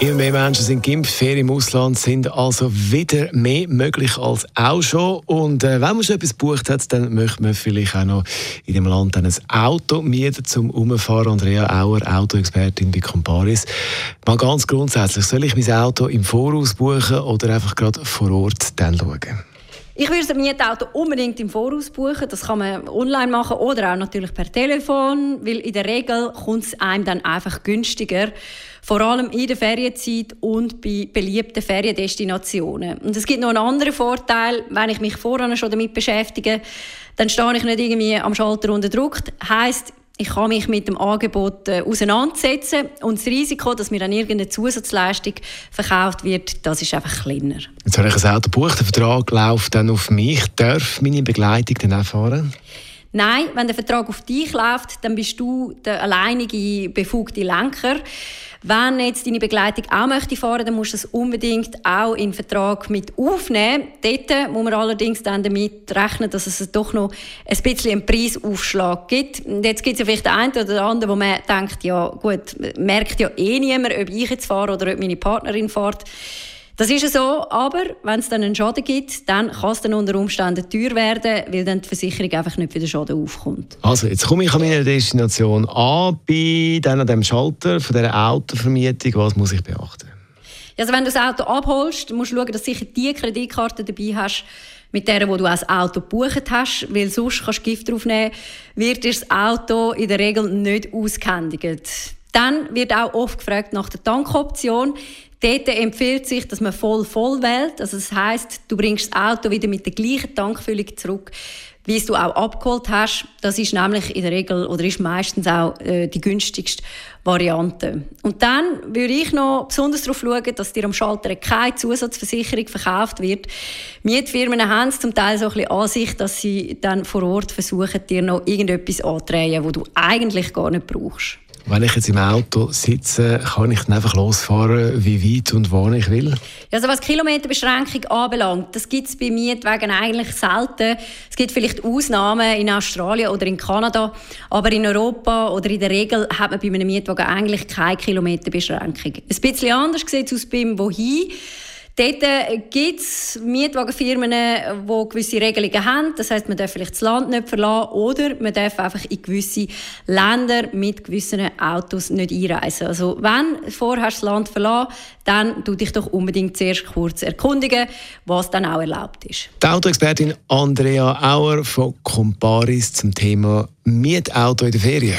Immer mehr Menschen sind geimpft, Ferien im Ausland sind also wieder mehr möglich als auch schon. Und äh, wenn man schon etwas gebucht hat, dann möchte man vielleicht auch noch in dem Land ein Auto mieten zum Umfahren. Andrea Auer, Autoexpertin bei Comparis. Mal ganz grundsätzlich, soll ich mein Auto im Voraus buchen oder einfach gerade vor Ort dann schauen? Ich würde ein Mietauto unbedingt im Voraus buchen. Das kann man online machen oder auch natürlich per Telefon, weil in der Regel kommt es einem dann einfach günstiger. Vor allem in der Ferienzeit und bei beliebten Feriendestinationen. Und es gibt noch einen anderen Vorteil, wenn ich mich vorher schon damit beschäftige, dann stehe ich nicht irgendwie am Schalter unter Druck. Heißt, ich kann mich mit dem Angebot äh, auseinandersetzen und das Risiko, dass mir dann irgendeine Zusatzleistung verkauft wird, das ist einfach kleiner. Jetzt habe ich ein Auto gebucht, der Vertrag läuft dann auf mich. Darf meine Begleitung dann auch fahren? Nein, wenn der Vertrag auf dich läuft, dann bist du der alleinige befugte Lenker. Wenn jetzt deine Begleitung auch möchte fahren, dann musst du das unbedingt auch in den Vertrag mit aufnehmen. Dort muss man allerdings dann damit rechnen, dass es doch noch ein bisschen einen Preisaufschlag gibt. Und jetzt gibt es ja vielleicht den einen oder anderen, wo man denkt, ja gut, merkt ja eh niemand, ob ich jetzt fahre oder ob meine Partnerin fährt. Das ist so, aber wenn es dann einen Schaden gibt, dann kann es dann unter Umständen teuer werden, weil dann die Versicherung einfach nicht für den Schaden aufkommt. Also, jetzt komme ich an meiner Destination an, bei dann an dem Schalter von dieser Autovermietung. Was muss ich beachten? Also, wenn du das Auto abholst, musst du schauen, dass du sicher die Kreditkarte dabei hast, mit der, wo du das Auto gebucht hast, weil sonst kannst du Gift draufnehmen, wird das Auto in der Regel nicht ausgehändigt. Dann wird auch oft gefragt nach der Tankoption. Dort empfiehlt sich, dass man voll voll wählt. Also das heißt, du bringst das Auto wieder mit der gleichen Tankfüllung zurück, wie es du auch abgeholt hast. Das ist nämlich in der Regel oder ist meistens auch äh, die günstigste Variante. Und dann würde ich noch besonders darauf schauen, dass dir am Schalter keine Zusatzversicherung verkauft wird. Mietfirmen haben es zum Teil so ein bisschen Ansicht, dass sie dann vor Ort versuchen, dir noch irgendetwas anzudrehen, wo du eigentlich gar nicht brauchst. Wenn ich jetzt im Auto sitze, kann ich dann einfach losfahren, wie weit und wann ich will? Also was Kilometerbeschränkung anbelangt, das gibt es bei Mietwagen eigentlich selten. Es gibt vielleicht Ausnahmen in Australien oder in Kanada, aber in Europa oder in der Regel hat man bei einem Mietwagen eigentlich keine Kilometerbeschränkung. Ein bisschen anders sieht es aus beim Wohin. Dort äh, gibt es Mietwagenfirmen, die gewisse Regelungen haben. Das heißt, man darf vielleicht das Land nicht verlassen oder man darf einfach in gewisse Länder mit gewissen Autos nicht einreisen. Also wenn du vorher das Land verlassen, dann tu dich doch unbedingt zuerst kurz erkundigen, was dann auch erlaubt ist. Die Autoexpertin Andrea Auer von Comparis zum Thema Mietauto in der Ferien.